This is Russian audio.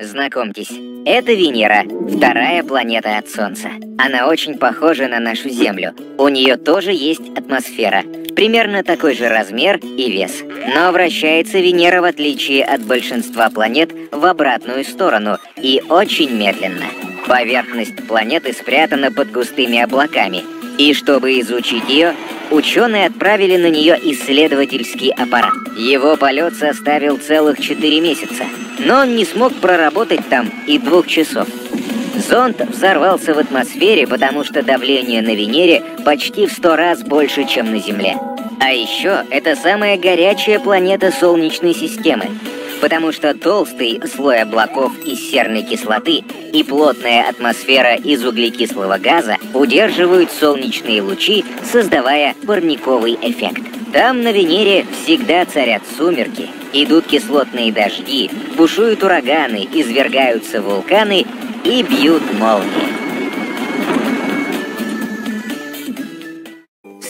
Знакомьтесь, это Венера, вторая планета от Солнца. Она очень похожа на нашу Землю. У нее тоже есть атмосфера, примерно такой же размер и вес. Но вращается Венера, в отличие от большинства планет, в обратную сторону и очень медленно. Поверхность планеты спрятана под густыми облаками, и чтобы изучить ее, ученые отправили на нее исследовательский аппарат. Его полет составил целых 4 месяца, но он не смог проработать там и двух часов. Зонд взорвался в атмосфере, потому что давление на Венере почти в сто раз больше, чем на Земле. А еще это самая горячая планета Солнечной системы, потому что толстый слой облаков из серной кислоты и плотная атмосфера из углекислого газа удерживают солнечные лучи, создавая парниковый эффект. Там на Венере всегда царят сумерки, идут кислотные дожди, бушуют ураганы, извергаются вулканы и бьют молнии.